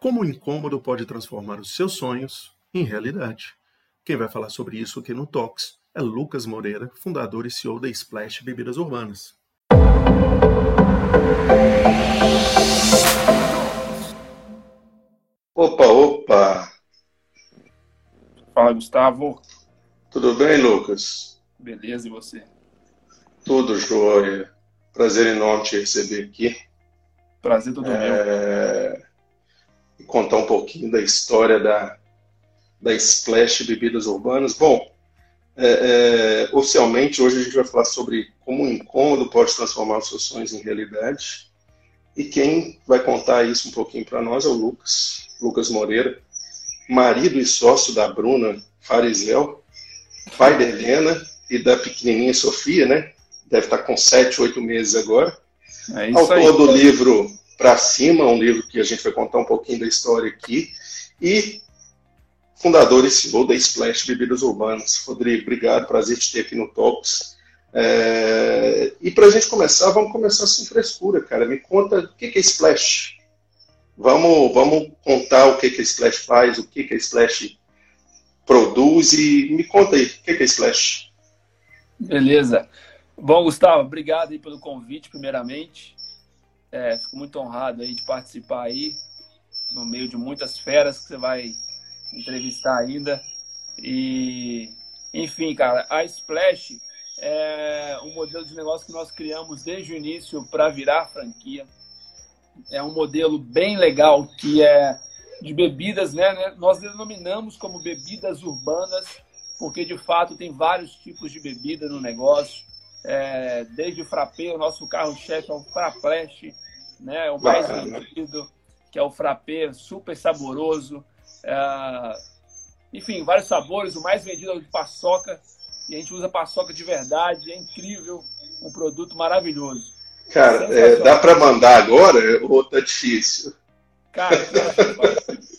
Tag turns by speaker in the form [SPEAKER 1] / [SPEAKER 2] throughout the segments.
[SPEAKER 1] Como o incômodo pode transformar os seus sonhos em realidade? Quem vai falar sobre isso aqui no Talks é Lucas Moreira, fundador e CEO da Splash Bebidas Urbanas.
[SPEAKER 2] Opa, opa!
[SPEAKER 3] Fala, Gustavo.
[SPEAKER 2] Tudo bem, Lucas?
[SPEAKER 3] Beleza, e você?
[SPEAKER 2] Tudo jóia. Prazer enorme te receber aqui.
[SPEAKER 3] Prazer todo é... meu
[SPEAKER 2] contar um pouquinho da história da, da Splash Bebidas Urbanas. Bom, é, é, oficialmente hoje a gente vai falar sobre como um incômodo pode transformar os seus sonhos em realidade. E quem vai contar isso um pouquinho para nós é o Lucas, Lucas Moreira, marido e sócio da Bruna Farizel, pai da Helena e da pequenininha Sofia, né? Deve estar com 7, 8 meses agora. É Autor aí. do livro para cima, um livro que a gente vai contar um pouquinho da história aqui, e fundador e CEO da Splash Bebidas Urbanas. Rodrigo, obrigado, prazer te ter aqui no Talks. É... E para a gente começar, vamos começar sem frescura, cara. Me conta o que é Splash. Vamos, vamos contar o que é Splash faz, o que é Splash produz e me conta aí, o que é Splash?
[SPEAKER 3] Beleza. Bom, Gustavo, obrigado pelo convite, primeiramente. É, fico muito honrado aí de participar aí, no meio de muitas feras que você vai entrevistar ainda. E, enfim, cara, a Splash é um modelo de negócio que nós criamos desde o início para virar franquia. É um modelo bem legal que é de bebidas, né? Nós denominamos como bebidas urbanas, porque de fato tem vários tipos de bebida no negócio é, desde o frappé, o nosso carro-chefe é o frappé, né, o mais vendido, que é o frappé, super saboroso. É, enfim, vários sabores, o mais vendido é o de paçoca, e a gente usa paçoca de verdade, é incrível, um produto maravilhoso.
[SPEAKER 2] Cara, é, dá para mandar agora ou tá difícil?
[SPEAKER 3] Cara,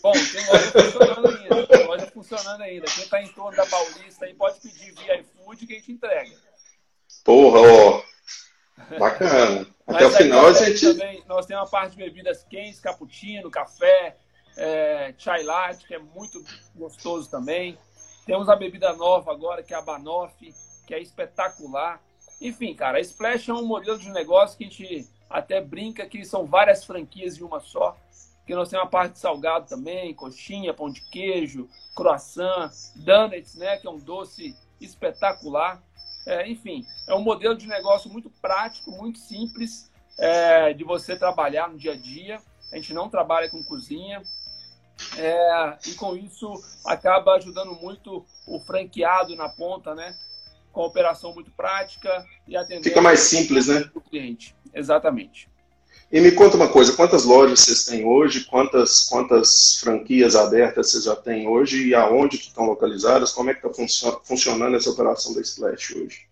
[SPEAKER 3] bom, tem loja funcionando ainda, tem loja funcionando ainda. Quem está em torno da Paulista aí pode pedir via iFood que a gente entrega.
[SPEAKER 2] Porra, ó. Bacana. Até o final a gente.
[SPEAKER 3] Também, nós temos uma parte de bebidas quentes, cappuccino, café, é, chai latte, que é muito gostoso também. Temos a bebida nova agora, que é a Banoff, que é espetacular. Enfim, cara, a Splash é um modelo de negócio que a gente até brinca que são várias franquias em uma só. Que nós temos uma parte de salgado também, coxinha, pão de queijo, croissant, donuts, né, que é um doce espetacular. É, enfim, é um modelo de negócio muito prático, muito simples é, de você trabalhar no dia a dia. A gente não trabalha com cozinha. É, e com isso acaba ajudando muito o franqueado na ponta, né? Com a operação muito prática e atendendo
[SPEAKER 2] Fica mais simples, né?
[SPEAKER 3] Cliente. Exatamente.
[SPEAKER 2] E me conta uma coisa, quantas lojas vocês têm hoje? Quantas, quantas franquias abertas vocês já têm hoje? E aonde que estão localizadas? Como é que está funcionando essa operação da Splash hoje?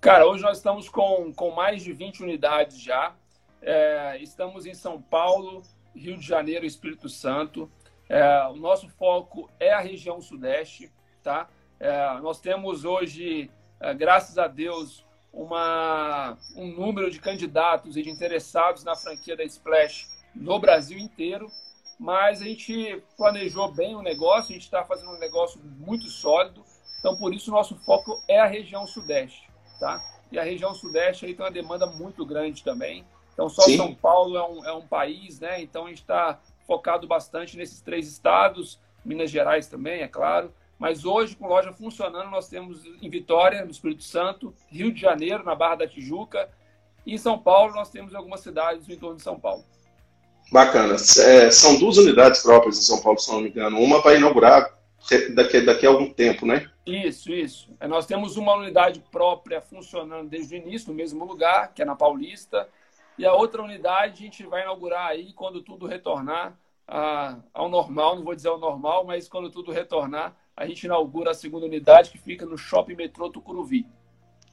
[SPEAKER 3] Cara, hoje nós estamos com, com mais de 20 unidades já. É, estamos em São Paulo, Rio de Janeiro e Espírito Santo. É, o nosso foco é a região sudeste, tá? É, nós temos hoje, é, graças a Deus, uma, um número de candidatos e de interessados na franquia da Splash no Brasil inteiro, mas a gente planejou bem o negócio, a gente está fazendo um negócio muito sólido, então por isso o nosso foco é a região Sudeste, tá? E a região Sudeste aí tem uma demanda muito grande também, então só Sim. São Paulo é um, é um país, né? Então a gente está focado bastante nesses três estados, Minas Gerais também, é claro, mas hoje, com loja funcionando, nós temos em Vitória, no Espírito Santo, Rio de Janeiro, na Barra da Tijuca, e em São Paulo nós temos algumas cidades no entorno de São Paulo.
[SPEAKER 2] Bacana. É, são duas unidades próprias em São Paulo, se não me engano. Uma vai inaugurar daqui, daqui a algum tempo, né?
[SPEAKER 3] Isso, isso. É, nós temos uma unidade própria funcionando desde o início, no mesmo lugar, que é na Paulista. E a outra unidade a gente vai inaugurar aí quando tudo retornar a, ao normal, não vou dizer ao normal, mas quando tudo retornar a gente inaugura a segunda unidade que fica no Shopping Metrô Tucuruvi.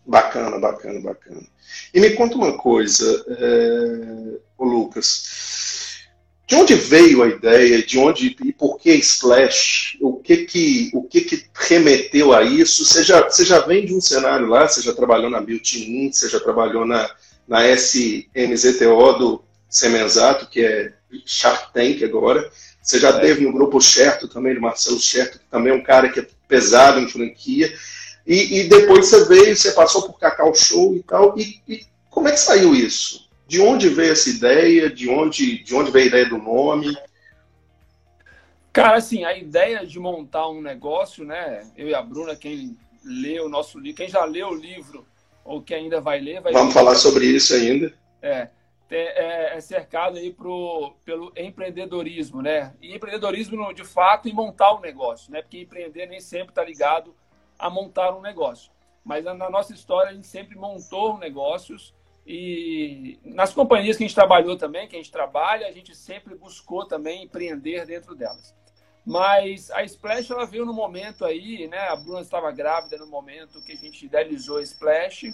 [SPEAKER 2] Bacana, bacana, bacana. E me conta uma coisa, é... Ô, Lucas. De onde veio a ideia? De onde e por que Splash? O que que o que que remeteu a isso? Você já, você já vem de um cenário lá? Você já trabalhou na Beauty você já trabalhou na, na SMZTO do Semenzato, que é Shark Tank agora. Você já é. teve no grupo Certo também, do Marcelo Certo, que também é um cara que é pesado em franquia. E, e depois você veio, você passou por Cacau Show e tal. E, e, como é que saiu isso? De onde veio essa ideia? De onde, de onde veio a ideia do nome?
[SPEAKER 3] Cara, assim, a ideia de montar um negócio, né? Eu e a Bruna, quem lê o nosso livro, quem já leu o livro ou que ainda vai ler, vai
[SPEAKER 2] Vamos
[SPEAKER 3] ler.
[SPEAKER 2] falar sobre isso ainda.
[SPEAKER 3] É, é, é cercado aí pro, pelo empreendedorismo, né? E empreendedorismo, de fato, em montar um negócio, né? Porque empreender nem sempre está ligado a montar um negócio. Mas na nossa história, a gente sempre montou negócios e nas companhias que a gente trabalhou também, que a gente trabalha, a gente sempre buscou também empreender dentro delas. Mas a Splash ela veio no momento aí, né? A Bruna estava grávida no momento que a gente idealizou a Splash.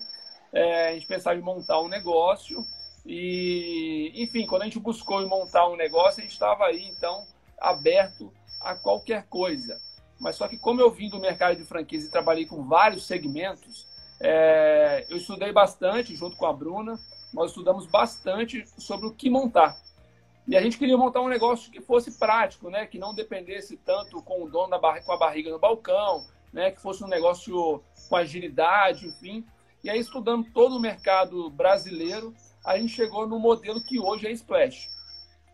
[SPEAKER 3] É, a gente pensava em montar um negócio e, enfim, quando a gente buscou montar um negócio, a gente estava aí então aberto a qualquer coisa. Mas só que como eu vim do mercado de franquias e trabalhei com vários segmentos, é, eu estudei bastante junto com a Bruna. Nós estudamos bastante sobre o que montar. E a gente queria montar um negócio que fosse prático, né? Que não dependesse tanto com o dono da barriga, com a barriga no balcão, né? Que fosse um negócio com agilidade, enfim. E aí, estudando todo o mercado brasileiro, a gente chegou no modelo que hoje é Splash.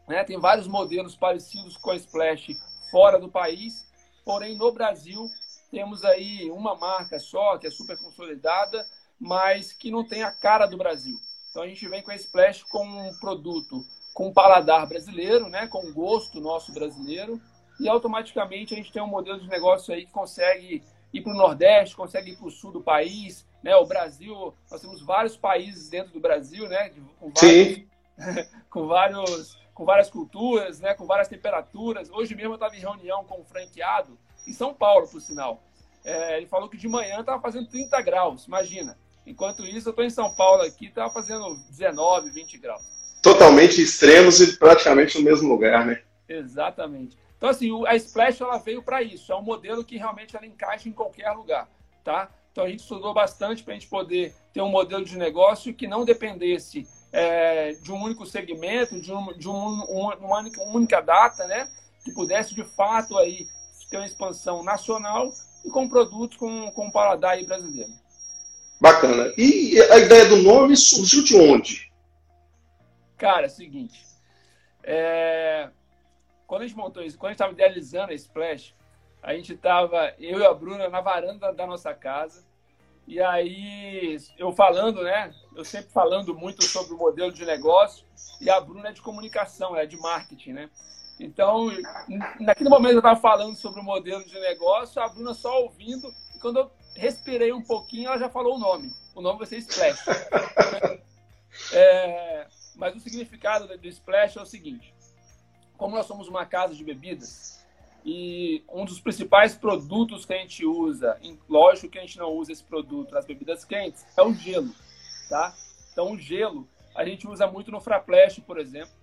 [SPEAKER 3] Né? Tem vários modelos parecidos com a Splash fora do país, porém no Brasil temos aí uma marca só, que é super consolidada, mas que não tem a cara do Brasil. Então a gente vem com a Splash com um produto com paladar brasileiro, né, com gosto nosso brasileiro, e automaticamente a gente tem um modelo de negócio aí que consegue ir para o Nordeste, consegue ir para o sul do país, né? O Brasil, nós temos vários países dentro do Brasil, né?
[SPEAKER 2] Com vários,
[SPEAKER 3] com vários, com várias culturas, né? Com várias temperaturas. Hoje mesmo eu estava em reunião com um franqueado em São Paulo, por sinal. É, ele falou que de manhã estava fazendo 30 graus, imagina. Enquanto isso, eu estou em São Paulo aqui, estava fazendo 19, 20 graus
[SPEAKER 2] totalmente extremos e praticamente no mesmo lugar, né?
[SPEAKER 3] Exatamente. Então, assim, a Splash ela veio para isso. É um modelo que realmente ela encaixa em qualquer lugar, tá? Então, a gente estudou bastante para a gente poder ter um modelo de negócio que não dependesse é, de um único segmento, de, um, de um, um, uma, única, uma única data, né? Que pudesse, de fato, aí ter uma expansão nacional e com produtos com, com paladar aí brasileiro.
[SPEAKER 2] Bacana. E a ideia do nome surgiu de onde?
[SPEAKER 3] Cara, é o seguinte. É... Quando a gente montou isso, quando a gente estava idealizando a Splash, a gente estava, eu e a Bruna, na varanda da nossa casa. E aí, eu falando, né? Eu sempre falando muito sobre o modelo de negócio. E a Bruna é de comunicação, é de marketing, né? Então, naquele momento eu estava falando sobre o modelo de negócio, a Bruna só ouvindo. E quando eu respirei um pouquinho, ela já falou o nome. O nome vai ser Splash. é, mas o significado do Splash é o seguinte: como nós somos uma casa de bebidas e um dos principais produtos que a gente usa, lógico que a gente não usa esse produto nas bebidas quentes, é o gelo, tá? Então o gelo a gente usa muito no Fraplash, por exemplo.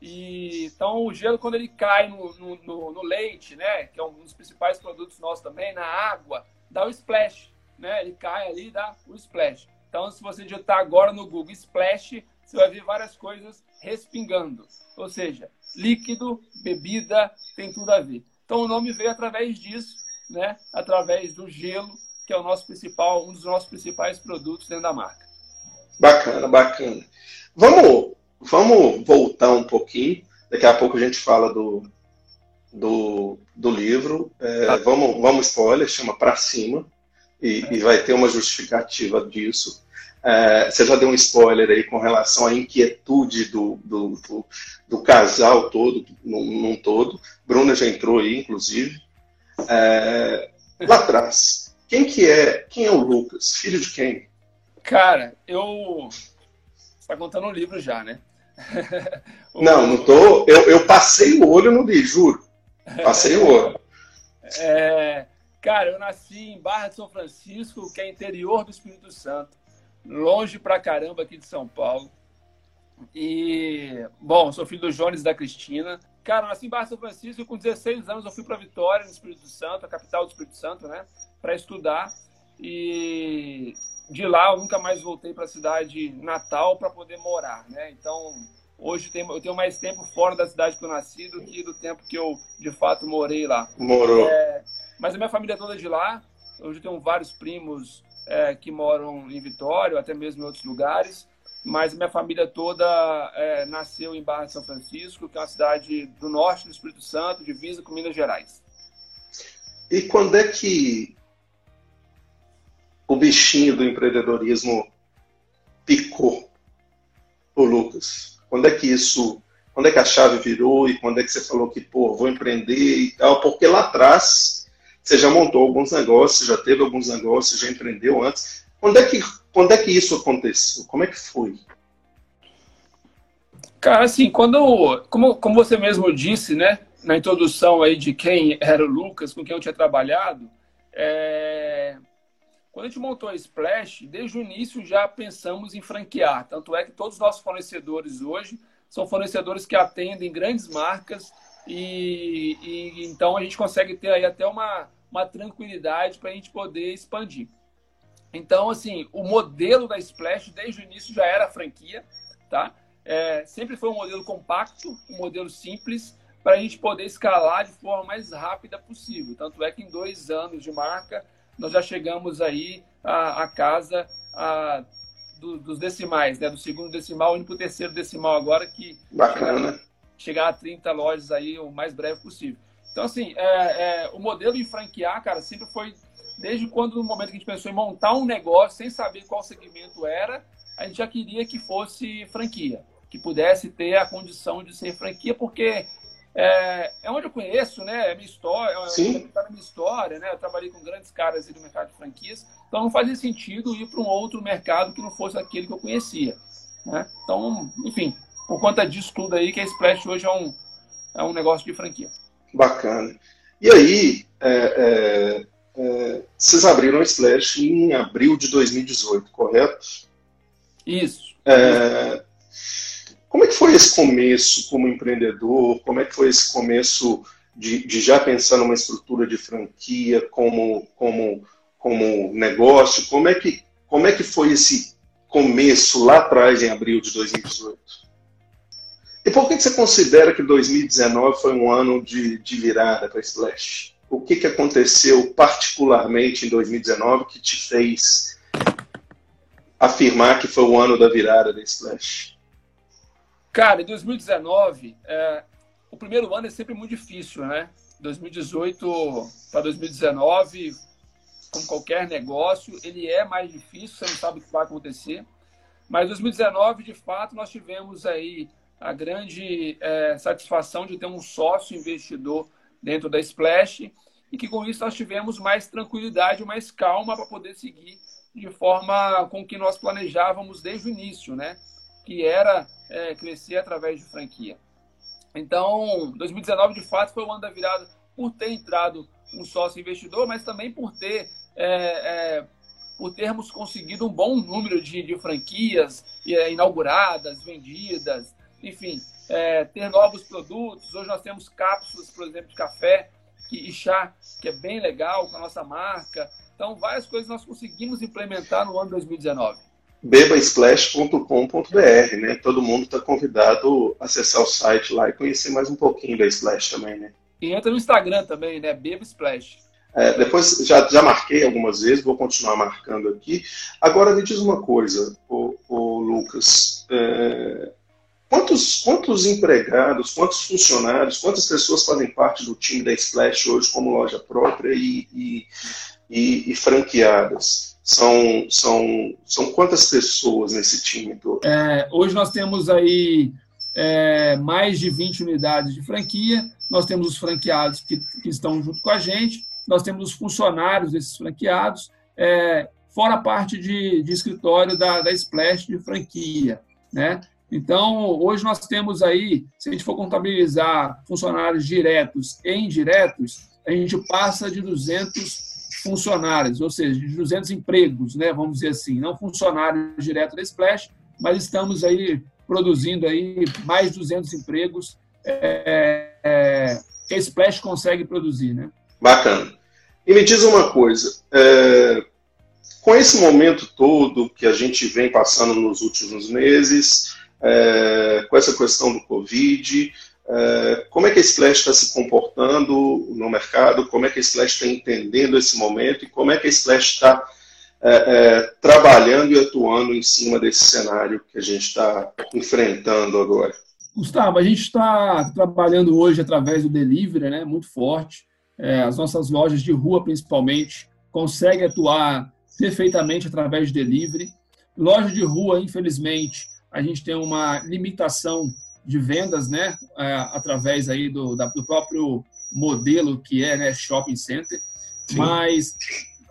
[SPEAKER 3] E, então o gelo quando ele cai no, no, no, no, leite, né, que é um dos principais produtos nossos também, na água, dá o splash, né? Ele cai ali dá o splash. Então se você digitar agora no Google splash, você vai ver várias coisas respingando. Ou seja, líquido, bebida, tem tudo a ver. Então o nome veio através disso, né? através do gelo, que é o nosso principal, um dos nossos principais produtos dentro da marca.
[SPEAKER 2] Bacana, bacana. Vamos, vamos voltar um pouquinho. Daqui a pouco a gente fala do, do, do livro. É, tá. vamos, vamos spoiler, chama Pra Cima. E, é. e vai ter uma justificativa disso. É, você já deu um spoiler aí com relação à inquietude do, do, do, do casal todo, num, num, todo. Bruna já entrou aí, inclusive. É, lá atrás, quem que é, quem é o Lucas? Filho de quem?
[SPEAKER 3] Cara, eu... Você está contando um livro já, né?
[SPEAKER 2] o... Não, não tô. Eu, eu passei o olho no livro, juro. Passei o olho.
[SPEAKER 3] É... Cara, eu nasci em Barra de São Francisco, que é interior do Espírito Santo longe pra caramba aqui de São Paulo. E, bom, sou filho do Jones e da Cristina. Cara, nasci em Barra São Francisco, com 16 anos eu fui para Vitória, no Espírito Santo, a capital do Espírito Santo, né, para estudar. E de lá eu nunca mais voltei para a cidade natal para poder morar, né? Então, Hoje eu tenho mais tempo fora da cidade que eu nasci do que do tempo que eu, de fato, morei lá.
[SPEAKER 2] Morou. É,
[SPEAKER 3] mas a minha família é toda de lá. Hoje eu tenho vários primos é, que moram em Vitória, ou até mesmo em outros lugares. Mas minha família toda é, nasceu em Barra de São Francisco, que é uma cidade do norte do Espírito Santo, divisa com Minas Gerais.
[SPEAKER 2] E quando é que o bichinho do empreendedorismo picou o Lucas? Quando é que isso, quando é que a chave virou e quando é que você falou que, pô, vou empreender e tal? Porque lá atrás você já montou alguns negócios, já teve alguns negócios, já empreendeu antes. Quando é que, quando é que isso aconteceu? Como é que foi?
[SPEAKER 3] Cara, assim, quando, como, como você mesmo disse, né, na introdução aí de quem era o Lucas, com quem eu tinha trabalhado, é... quando a gente montou a Splash, desde o início já pensamos em franquear. Tanto é que todos os nossos fornecedores hoje são fornecedores que atendem grandes marcas e, e então a gente consegue ter aí até uma, uma tranquilidade para a gente poder expandir. Então, assim, o modelo da Splash desde o início já era franquia, tá? É, sempre foi um modelo compacto, um modelo simples, para a gente poder escalar de forma mais rápida possível. Tanto é que em dois anos de marca, nós já chegamos aí à, à casa a, do, dos decimais, né? do segundo decimal indo para o terceiro decimal agora, que
[SPEAKER 2] Bacana.
[SPEAKER 3] Chegar a 30 lojas aí o mais breve possível. Então, assim, é, é, o modelo de franquear, cara, sempre foi, desde quando no momento que a gente pensou em montar um negócio, sem saber qual segmento era, a gente já queria que fosse franquia, que pudesse ter a condição de ser franquia, porque é, é onde eu conheço, né? É minha história, é
[SPEAKER 2] Sim.
[SPEAKER 3] é minha história, né? Eu trabalhei com grandes caras do mercado de franquias, então não fazia sentido ir para um outro mercado que não fosse aquele que eu conhecia. Né? Então, enfim, por conta disso tudo aí, que a Splash hoje é um, é um negócio de franquia.
[SPEAKER 2] Bacana. E aí, é, é, é, vocês abriram a Splash em abril de 2018, correto?
[SPEAKER 3] Isso.
[SPEAKER 2] É, como é que foi esse começo como empreendedor? Como é que foi esse começo de, de já pensar numa estrutura de franquia como, como, como negócio? Como é, que, como é que foi esse começo lá atrás, em abril de 2018? E por que, você considera que 2019 foi um ano de, de virada para Splash? O que, que aconteceu particularmente em 2019 que te fez afirmar que foi o ano da virada da Splash?
[SPEAKER 3] Cara, em 2019, é, o primeiro ano é sempre muito difícil, né? 2018 para 2019, como qualquer negócio, ele é mais difícil, você não sabe o que vai acontecer. Mas 2019, de fato, nós tivemos aí a grande é, satisfação de ter um sócio investidor dentro da Splash e que com isso nós tivemos mais tranquilidade, mais calma para poder seguir de forma com que nós planejávamos desde o início, né? Que era é, crescer através de franquia. Então, 2019 de fato foi o ano da virada por ter entrado um sócio investidor, mas também por ter é, é, por termos conseguido um bom número de, de franquias é, inauguradas, vendidas, enfim, é, ter novos produtos. Hoje nós temos cápsulas, por exemplo, de café que, e chá, que é bem legal com a nossa marca. Então, várias coisas nós conseguimos implementar no ano 2019
[SPEAKER 2] bebasplash.com.br, né? Todo mundo está convidado a acessar o site lá e conhecer mais um pouquinho da Splash também, né?
[SPEAKER 3] E entra no Instagram também, né? Beba Splash.
[SPEAKER 2] É, depois já, já marquei algumas vezes, vou continuar marcando aqui. Agora me diz uma coisa, o, o Lucas. É, quantos, quantos empregados, quantos funcionários, quantas pessoas fazem parte do time da Splash hoje como loja própria e, e, e, e franqueadas? São, são, são quantas pessoas nesse time todo?
[SPEAKER 3] É, hoje nós temos aí é, mais de 20 unidades de franquia, nós temos os franqueados que, que estão junto com a gente, nós temos os funcionários desses franqueados, é, fora a parte de, de escritório da, da Splash de franquia. Né? Então, hoje nós temos aí, se a gente for contabilizar funcionários diretos e indiretos, a gente passa de 200 funcionários, ou seja, de 200 empregos, né, vamos dizer assim, não funcionários direto da Splash, mas estamos aí produzindo aí mais de 200 empregos é, é, que a Splash consegue produzir, né?
[SPEAKER 2] Bacana. E me diz uma coisa, é, com esse momento todo que a gente vem passando nos últimos meses, é, com essa questão do Covid, é, como é que a Splash está se comportando no mercado, como é que a Splash está entendendo esse momento e como é que a Splash está é, é, trabalhando e atuando em cima desse cenário que a gente está enfrentando agora.
[SPEAKER 3] Gustavo, a gente está trabalhando hoje através do delivery, né, muito forte. É, as nossas lojas de rua, principalmente, conseguem atuar perfeitamente através de delivery. Loja de rua, infelizmente, a gente tem uma limitação de vendas, né, é, através aí do, da, do próprio modelo que é né, shopping center. Sim. Mas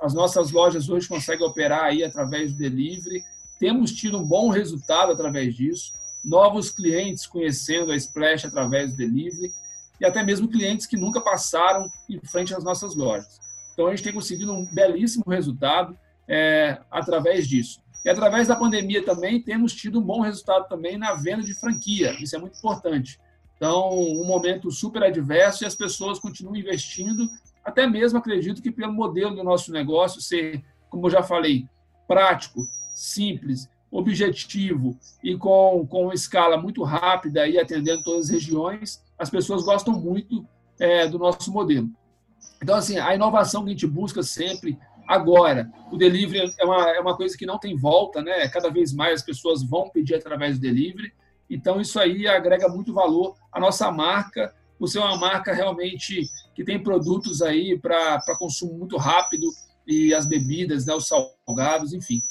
[SPEAKER 3] as nossas lojas hoje conseguem operar aí através do delivery. Temos tido um bom resultado através disso. Novos clientes conhecendo a Splash através do delivery e até mesmo clientes que nunca passaram em frente às nossas lojas. Então a gente tem conseguido um belíssimo resultado é, através disso. E através da pandemia também temos tido um bom resultado também na venda de franquia. Isso é muito importante. Então, um momento super adverso e as pessoas continuam investindo, até mesmo acredito que pelo modelo do nosso negócio ser, como eu já falei, prático, simples, objetivo e com, com escala muito rápida e atendendo todas as regiões, as pessoas gostam muito é, do nosso modelo. Então, assim, a inovação que a gente busca sempre, agora. O delivery é uma, é uma coisa que não tem volta, né? Cada vez mais as pessoas vão pedir através do delivery. Então, isso aí agrega muito valor à nossa marca, por ser uma marca realmente que tem produtos aí para consumo muito rápido e as bebidas, né, os salgados, enfim.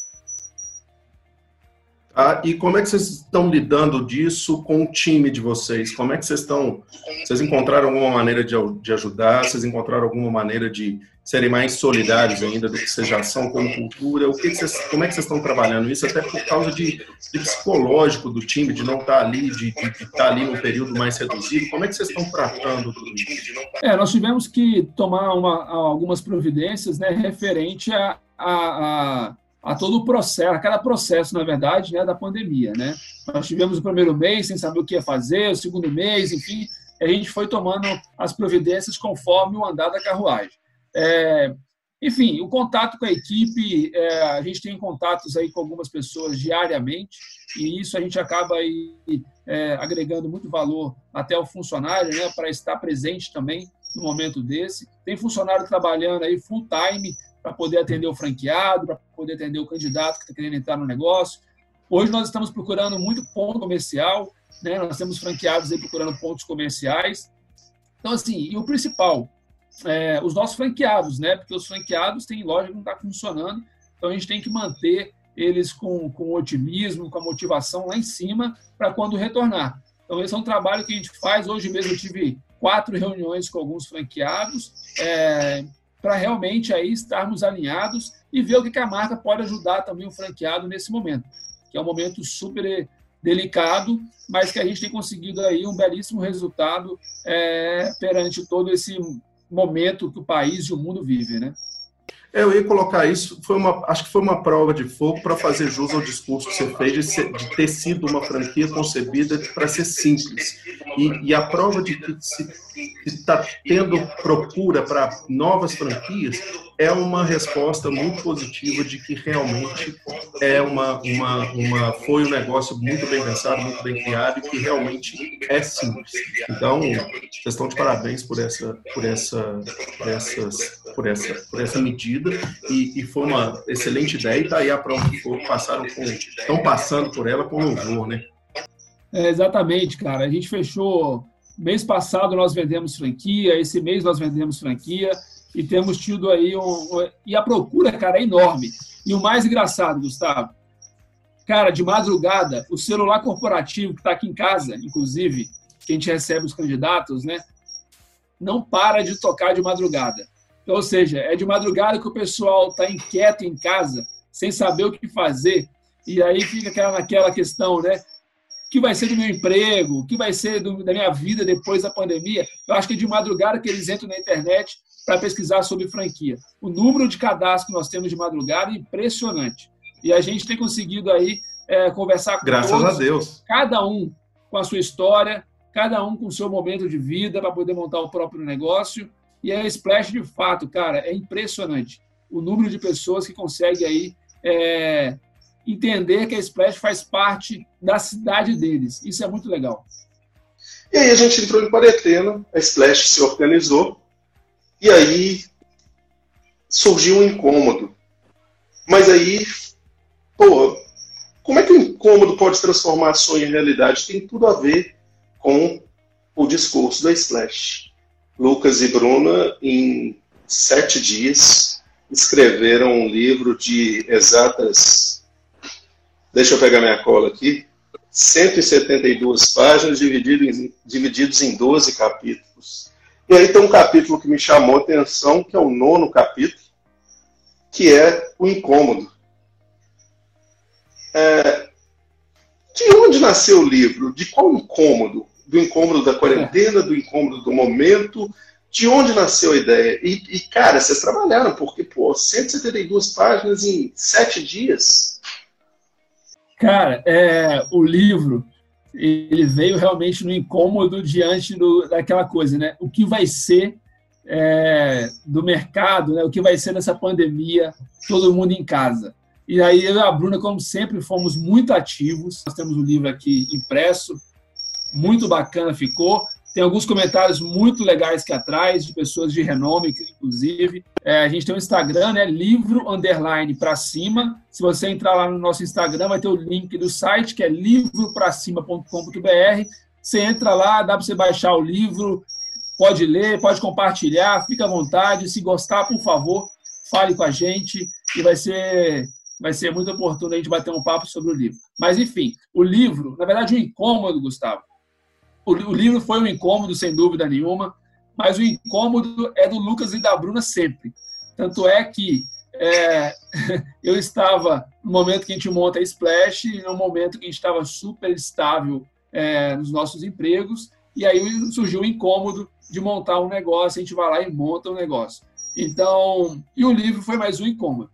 [SPEAKER 1] Ah, e como é que vocês estão lidando disso com o time de vocês? Como é que vocês estão? Vocês encontraram alguma maneira de, de ajudar? Vocês encontraram alguma maneira de serem mais solidários ainda do que vocês já são como cultura? O que, que vocês, como é que vocês estão trabalhando isso? Até por causa de, de psicológico do time, de não estar ali, de, estar ali num período mais reduzido. Como é que vocês estão tratando tudo isso?
[SPEAKER 3] É, nós tivemos que tomar uma, algumas providências né, referente a, a, a a todo o processo, a cada processo, na verdade, né, da pandemia, né? Nós tivemos o primeiro mês sem saber o que ia fazer, o segundo mês, enfim, a gente foi tomando as providências conforme o andar da carruagem. É, enfim, o contato com a equipe, é, a gente tem contatos aí com algumas pessoas diariamente e isso a gente acaba aí é, agregando muito valor até o funcionário, né, para estar presente também no momento desse. Tem funcionário trabalhando aí full time para poder atender o franqueado, para poder atender o candidato que está querendo entrar no negócio. Hoje nós estamos procurando muito ponto comercial, né? nós temos franqueados aí procurando pontos comerciais. Então, assim, e o principal, é, os nossos franqueados, né? Porque os franqueados têm loja que não está funcionando, então a gente tem que manter eles com, com otimismo, com a motivação lá em cima para quando retornar. Então, esse é um trabalho que a gente faz. Hoje mesmo eu tive quatro reuniões com alguns franqueados, é, para realmente aí estarmos alinhados e ver o que a marca pode ajudar também o franqueado nesse momento, que é um momento super delicado, mas que a gente tem conseguido aí um belíssimo resultado é, perante todo esse momento que o país e o mundo vivem, né?
[SPEAKER 1] Eu ia colocar isso, foi uma, acho que foi uma prova de fogo para fazer jus ao discurso que você fez de, ser, de ter sido uma franquia concebida para ser simples. E, e, a prova de que está tendo procura para novas franquias é uma resposta muito positiva de que realmente é uma, uma, uma foi um negócio muito bem pensado, muito bem criado e que realmente é simples. Então, vocês estão de parabéns por essa, por essa, por essas, por essa, por essa medida e, e foi uma excelente ideia e está aí a prova que passaram com, estão passando por ela com louvor, né?
[SPEAKER 3] É, exatamente, cara. A gente fechou mês passado nós vendemos franquia, esse mês nós vendemos franquia e temos tido aí um, um, e a procura, cara, é enorme. E o mais engraçado, Gustavo, cara, de madrugada, o celular corporativo que está aqui em casa, inclusive, que a gente recebe os candidatos, né, não para de tocar de madrugada. Então, ou seja, é de madrugada que o pessoal está inquieto em casa, sem saber o que fazer, e aí fica aquela, naquela questão, né? Que vai ser do meu emprego? Que vai ser do, da minha vida depois da pandemia? Eu acho que é de madrugada que eles entram na internet para pesquisar sobre franquia. O número de cadastros que nós temos de madrugada é impressionante. E a gente tem conseguido aí é, conversar com
[SPEAKER 1] Graças
[SPEAKER 3] todos,
[SPEAKER 1] a Deus.
[SPEAKER 3] cada um com a sua história, cada um com o seu momento de vida para poder montar o próprio negócio. E a Splash, de fato, cara, é impressionante. O número de pessoas que consegue aí é, entender que a Splash faz parte da cidade deles. Isso é muito legal.
[SPEAKER 2] E aí a gente entrou em quarentena, a Splash se organizou, e aí surgiu um incômodo. Mas aí, pô, como é que o incômodo pode transformar sonho em realidade? Tem tudo a ver com o discurso da Splash. Lucas e Bruna, em sete dias, escreveram um livro de exatas. Deixa eu pegar minha cola aqui. 172 páginas divididos em, divididos em 12 capítulos. E aí tem um capítulo que me chamou a atenção, que é o nono capítulo, que é o incômodo. É, de onde nasceu o livro? De qual incômodo? Do incômodo da quarentena, do incômodo do momento? De onde nasceu a ideia? E, e cara, vocês trabalharam, porque, pô, 172 páginas em sete dias.
[SPEAKER 3] Cara, é, o livro ele veio realmente no incômodo diante do, daquela coisa, né? O que vai ser é, do mercado, né? O que vai ser dessa pandemia, todo mundo em casa. E aí eu e a Bruna, como sempre, fomos muito ativos. Nós temos o livro aqui impresso, muito bacana ficou. Tem alguns comentários muito legais aqui atrás, de pessoas de renome, inclusive. É, a gente tem um Instagram, né? Livro underline para cima. Se você entrar lá no nosso Instagram, vai ter o link do site, que é livropracima.com.br. Você entra lá, dá para você baixar o livro, pode ler, pode compartilhar, fica à vontade. Se gostar, por favor, fale com a gente e vai ser vai ser muito oportuno a gente bater um papo sobre o livro. Mas, enfim, o livro, na verdade, o um incômodo, Gustavo, o, o livro foi um incômodo, sem dúvida nenhuma, mas o incômodo é do Lucas e da Bruna sempre. Tanto é que é, eu estava no momento que a gente monta a Splash, no momento que a gente estava super estável é, nos nossos empregos, e aí surgiu o incômodo de montar um negócio, a gente vai lá e monta um negócio. Então, e o livro foi mais um incômodo.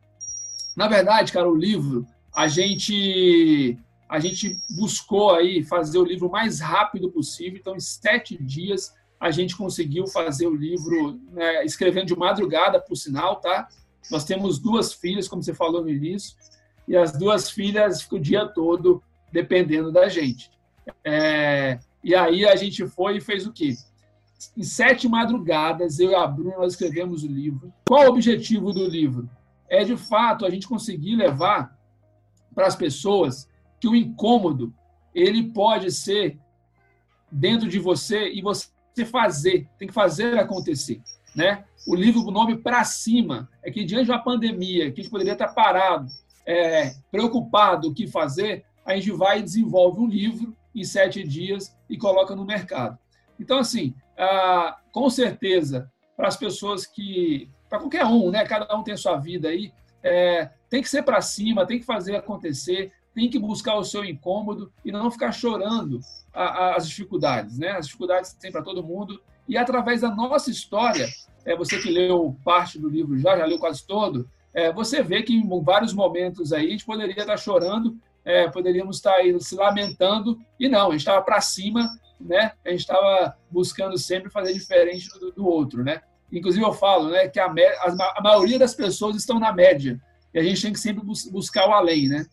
[SPEAKER 3] Na verdade, cara, o livro, a gente a gente buscou aí fazer o livro o mais rápido possível. Então, em sete dias, a gente conseguiu fazer o livro, né, escrevendo de madrugada, por sinal, tá? Nós temos duas filhas, como você falou no início, e as duas filhas ficam o dia todo dependendo da gente. É, e aí a gente foi e fez o quê? Em sete madrugadas, eu e a Bruna, nós escrevemos o livro. Qual o objetivo do livro? É, de fato, a gente conseguir levar para as pessoas que o incômodo ele pode ser dentro de você e você fazer, tem que fazer acontecer, né? O livro, o nome para cima, é que diante de uma pandemia, que a gente poderia estar parado, é, preocupado o que fazer, a gente vai e desenvolve um livro em sete dias e coloca no mercado. Então, assim, ah, com certeza, para as pessoas que, para qualquer um, né? Cada um tem a sua vida aí, é, tem que ser para cima, tem que fazer acontecer, tem que buscar o seu incômodo e não ficar chorando a, a, as dificuldades, né? As dificuldades tem para todo mundo e através da nossa história, é você que leu parte do livro já, já leu quase todo, é, você vê que em vários momentos aí a gente poderia estar chorando, é, poderíamos estar aí se lamentando e não, a gente estava para cima, né? A gente estava buscando sempre fazer diferente do, do, outro, né? Inclusive eu falo, né, que a, a, a maioria das pessoas estão na média e a gente tem que sempre bus buscar o além, né?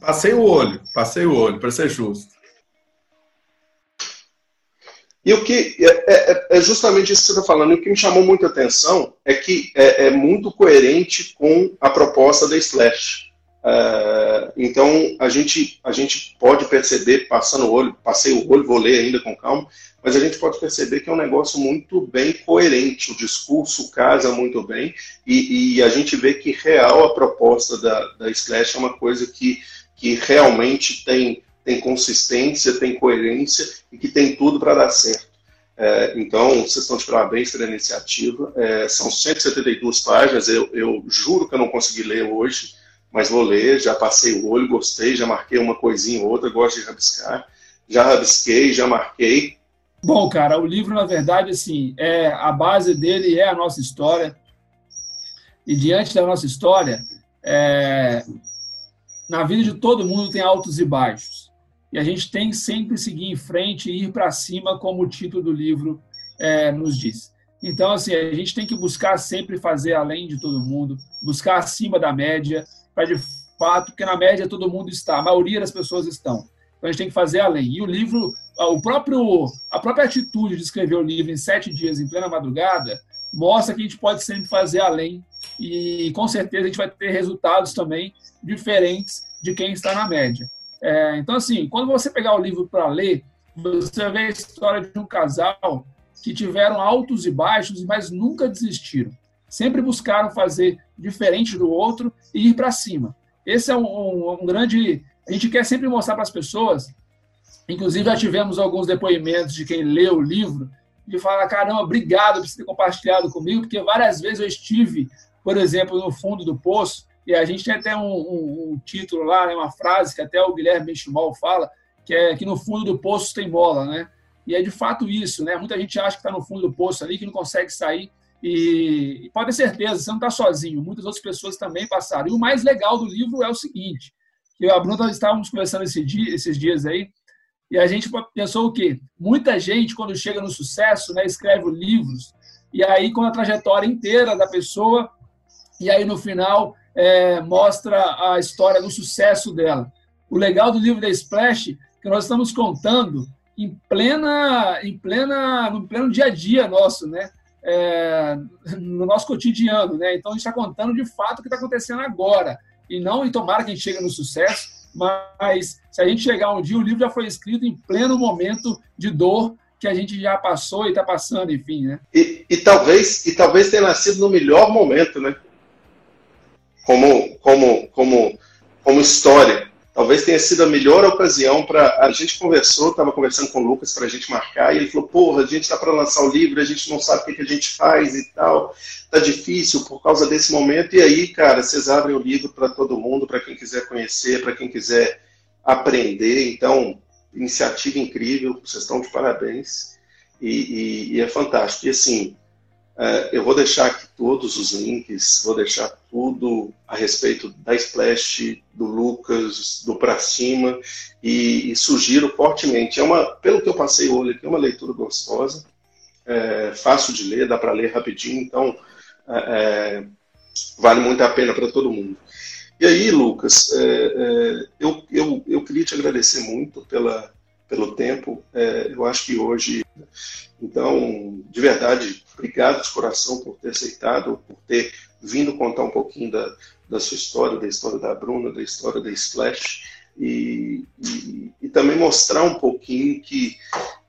[SPEAKER 1] Passei o olho, passei o olho, para ser justo.
[SPEAKER 2] E o que é, é, é, justamente isso que você está falando. E o que me chamou muita atenção é que é, é muito coerente com a proposta da Slash. É, então a gente a gente pode perceber passando o olho, passei o olho, vou ler ainda com calma, mas a gente pode perceber que é um negócio muito bem coerente. O discurso casa muito bem e, e a gente vê que real a proposta da, da Slash é uma coisa que, que realmente tem, tem consistência, tem coerência e que tem tudo para dar certo. É, então, vocês estão de parabéns pela iniciativa. É, são 172 páginas, eu, eu juro que eu não consegui ler hoje, mas vou ler, já passei o olho, gostei, já marquei uma coisinha ou outra, gosto de rabiscar. Já rabisquei, já marquei,
[SPEAKER 3] Bom, cara, o livro, na verdade, assim, é a base dele é a nossa história. E diante da nossa história, é, na vida de todo mundo tem altos e baixos. E a gente tem que sempre seguir em frente e ir para cima, como o título do livro é, nos diz. Então, assim, a gente tem que buscar sempre fazer além de todo mundo, buscar acima da média, para de fato, porque na média todo mundo está, a maioria das pessoas estão. Então a gente tem que fazer além. E o livro, o próprio, a própria atitude de escrever o livro em sete dias, em plena madrugada, mostra que a gente pode sempre fazer além e com certeza a gente vai ter resultados também diferentes de quem está na média. É, então, assim, quando você pegar o livro para ler, você ver a história de um casal que tiveram altos e baixos, mas nunca desistiram. Sempre buscaram fazer diferente do outro e ir para cima. Esse é um, um, grande. A gente quer sempre mostrar para as pessoas. Inclusive, já tivemos alguns depoimentos de quem leu o livro de falar: caramba, obrigado por ter compartilhado comigo, porque várias vezes eu estive, por exemplo, no fundo do poço, e a gente tem até um, um, um título lá, né, uma frase que até o Guilherme Benchimol fala, que é que no fundo do poço tem bola, né? E é de fato isso, né? Muita gente acha que está no fundo do poço ali, que não consegue sair. E, pode ter certeza, você não está sozinho. Muitas outras pessoas também passaram. E o mais legal do livro é o seguinte: que eu e a Bruna estávamos conversando esse dia, esses dias aí, e a gente pensou o quê? Muita gente, quando chega no sucesso, né, escreve livros, e aí com a trajetória inteira da pessoa, e aí no final é, mostra a história do sucesso dela. O legal do livro da Splash que nós estamos contando em plena, em plena, no pleno dia a dia nosso, né? É, no nosso cotidiano, né? Então a gente está contando de fato o que está acontecendo agora e não em tomara que a gente chegue no sucesso, mas se a gente chegar um dia, o livro já foi escrito em pleno momento de dor que a gente já passou e está passando, enfim, né?
[SPEAKER 2] E, e, talvez e talvez tenha nascido no melhor momento, né? Como como como como história. Talvez tenha sido a melhor ocasião para a gente conversou, estava conversando com o Lucas para a gente marcar e ele falou: "Porra, a gente está para lançar o livro, a gente não sabe o que, que a gente faz e tal, tá difícil por causa desse momento". E aí, cara, vocês abrem o livro para todo mundo, para quem quiser conhecer, para quem quiser aprender. Então, iniciativa incrível, vocês estão de parabéns e, e, e é fantástico. E assim, eu vou deixar aqui todos os links, vou deixar tudo a respeito da Splash, do Lucas, do Pra Cima, e, e sugiro fortemente. É uma, pelo que eu passei o olho aqui, é uma leitura gostosa, é, fácil de ler, dá para ler rapidinho, então é, é, vale muito a pena para todo mundo. E aí, Lucas, é, é, eu, eu, eu queria te agradecer muito pela, pelo tempo. É, eu acho que hoje, então, de verdade, obrigado de coração por ter aceitado, por ter vindo contar um pouquinho da, da sua história, da história da Bruna, da história da Splash, e, e, e também mostrar um pouquinho que,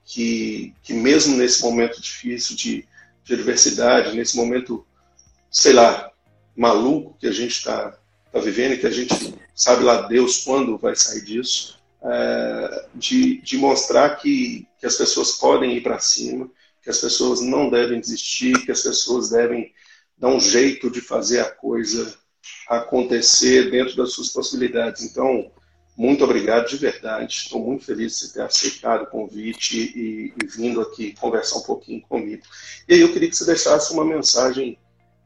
[SPEAKER 2] que, que mesmo nesse momento difícil de, de adversidade, nesse momento, sei lá, maluco que a gente está está vivendo que a gente sabe lá Deus quando vai sair disso, é, de, de mostrar que, que as pessoas podem ir para cima, que as pessoas não devem desistir, que as pessoas devem dar um jeito de fazer a coisa acontecer dentro das suas possibilidades. Então, muito obrigado de verdade. Estou muito feliz de ter aceitado o convite e, e, vindo aqui conversar um pouquinho comigo. E aí eu queria que você deixasse uma mensagem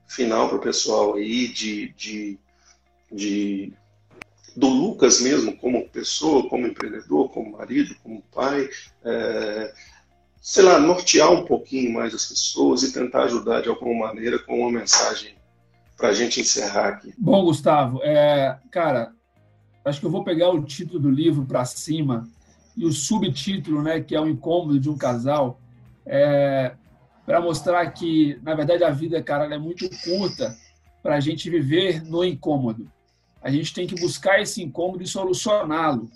[SPEAKER 2] final para o pessoal aí de, de de do Lucas mesmo, como pessoa, como empreendedor, como marido, como pai, é, sei lá, nortear um pouquinho mais as pessoas e tentar ajudar de alguma maneira com uma mensagem para a gente encerrar aqui.
[SPEAKER 3] Bom, Gustavo, é, cara, acho que eu vou pegar o título do livro para cima e o subtítulo, né, que é o incômodo de um casal, é, para mostrar que, na verdade, a vida, cara, é muito curta para a gente viver no incômodo a gente tem que buscar esse incômodo e solucioná-lo.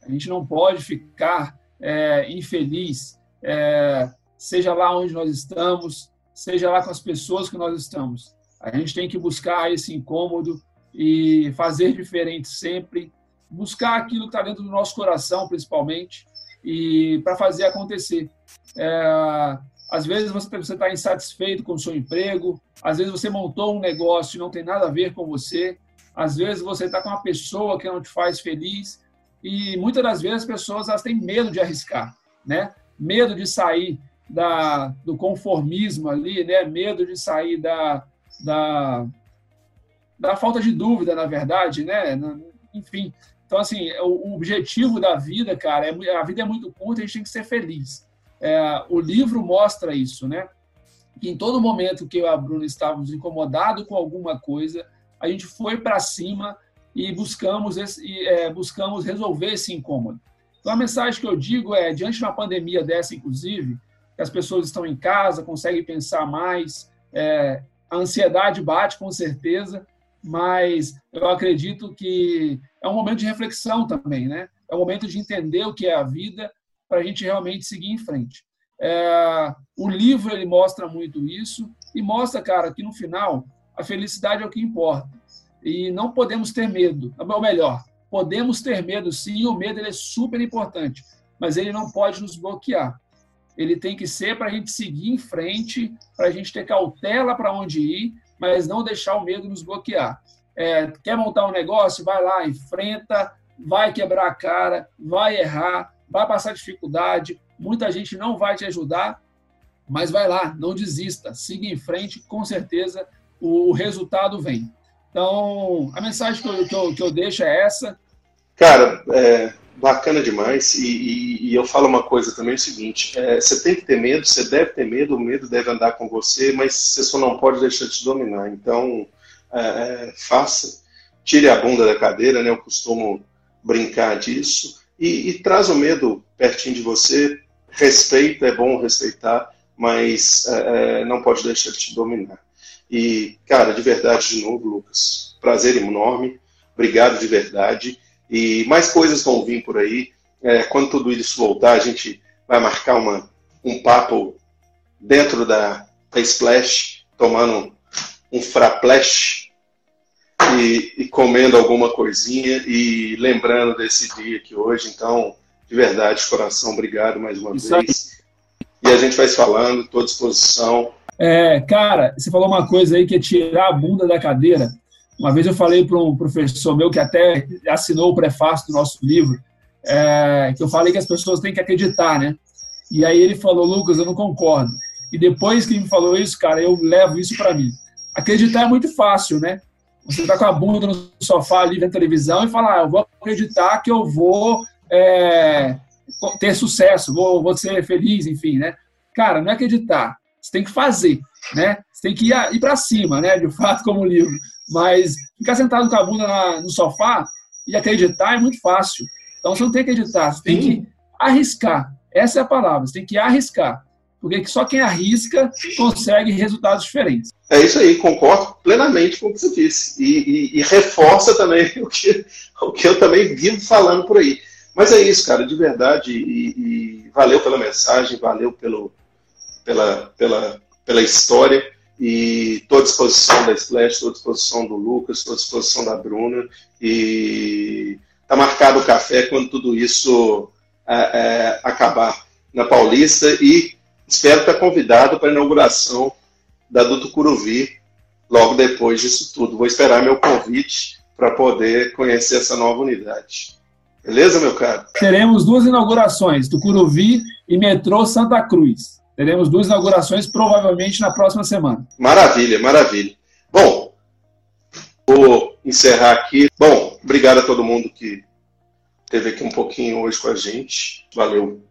[SPEAKER 3] A gente não pode ficar é, infeliz, é, seja lá onde nós estamos, seja lá com as pessoas que nós estamos. A gente tem que buscar esse incômodo e fazer diferente sempre, buscar aquilo que está dentro do nosso coração, principalmente, e para fazer acontecer. É, às vezes você está insatisfeito com o seu emprego, às vezes você montou um negócio e não tem nada a ver com você, às vezes você está com uma pessoa que não te faz feliz e muitas das vezes as pessoas elas têm medo de arriscar, né? Medo de sair da, do conformismo ali, né? Medo de sair da, da, da falta de dúvida, na verdade, né? Enfim, então assim, o, objetivo da vida, cara, é, a vida é muito curta, a gente tem que ser feliz. É, o livro mostra isso, né? Que em todo momento que eu e a Bruna estávamos incomodados com alguma coisa, a gente foi para cima e buscamos, esse, é, buscamos resolver esse incômodo. Então, a mensagem que eu digo é: diante de uma pandemia dessa, inclusive, que as pessoas estão em casa, conseguem pensar mais, é, a ansiedade bate com certeza, mas eu acredito que é um momento de reflexão também, né? É um momento de entender o que é a vida para a gente realmente seguir em frente. É, o livro ele mostra muito isso e mostra, cara, que no final a felicidade é o que importa e não podemos ter medo. Ou melhor, podemos ter medo sim, o medo é super importante, mas ele não pode nos bloquear. Ele tem que ser para a gente seguir em frente, para a gente ter cautela para onde ir, mas não deixar o medo nos bloquear. É, quer montar um negócio? Vai lá, enfrenta, vai quebrar a cara, vai errar, vai passar dificuldade. Muita gente não vai te ajudar, mas vai lá, não desista, siga em frente, com certeza o resultado vem. Então, a mensagem que eu, que eu, que eu deixo é essa.
[SPEAKER 2] Cara, é bacana demais. E, e, e, eu falo uma coisa também: é o seguinte, é, você tem que ter medo, você deve ter medo, o medo deve andar com você, mas você só não pode deixar de dominar. Então, é, é, faça, tire a bunda da cadeira, né? Eu costumo brincar disso. E, e traz o medo pertinho de você. Respeita, é bom respeitar, mas é, é, não pode deixar de te dominar. E, cara, de verdade, de novo, Lucas, prazer enorme. Obrigado de verdade. E mais coisas vão vir por aí. É, quando tudo isso voltar, a gente vai marcar uma, um papo dentro da, da Splash, tomando um fraplash e, e, comendo alguma coisinha e lembrando desse dia aqui hoje. Então, de verdade, de coração, obrigado mais uma isso vez. Aí. E a gente vai falando, estou à disposição.
[SPEAKER 3] É, cara, você falou uma coisa aí que é tirar a bunda da cadeira. Uma vez eu falei para um professor meu que até assinou o prefácio do nosso livro, é, que eu falei que as pessoas têm que acreditar, né? E aí ele falou, Lucas, eu não concordo. E depois que me falou isso, cara, eu levo isso para mim. Acreditar é muito fácil, né? Você tá com a bunda no sofá ali vendo televisão e falar, ah, eu vou acreditar que eu vou é, ter sucesso, vou, vou ser feliz, enfim, né? Cara, não é acreditar. Você tem que fazer, né? Você tem que ir, ir para cima, né? De fato, como o livro. Mas ficar sentado com a bunda na, no sofá e acreditar é muito fácil. Então você não tem que acreditar, você tem que arriscar. Essa é a palavra, você tem que arriscar. Porque só quem arrisca consegue resultados diferentes.
[SPEAKER 2] É isso aí, concordo plenamente com o que você disse. E, e, e reforça também o que, o que eu também vivo falando por aí. Mas é isso, cara, de verdade. E, e valeu pela mensagem, valeu pelo, pela, pela, pela história e estou à disposição da Splash, estou à disposição do Lucas, estou à disposição da Bruna e está marcado o café quando tudo isso é, é, acabar na Paulista e espero estar convidado para a inauguração da Duto Curuvi logo depois disso tudo. Vou esperar meu convite para poder conhecer essa nova unidade. Beleza, meu caro?
[SPEAKER 3] Teremos duas inaugurações, do Curuvi e metrô Santa Cruz. Teremos duas inaugurações provavelmente na próxima semana.
[SPEAKER 2] Maravilha, maravilha. Bom, vou encerrar aqui. Bom, obrigado a todo mundo que esteve aqui um pouquinho hoje com a gente. Valeu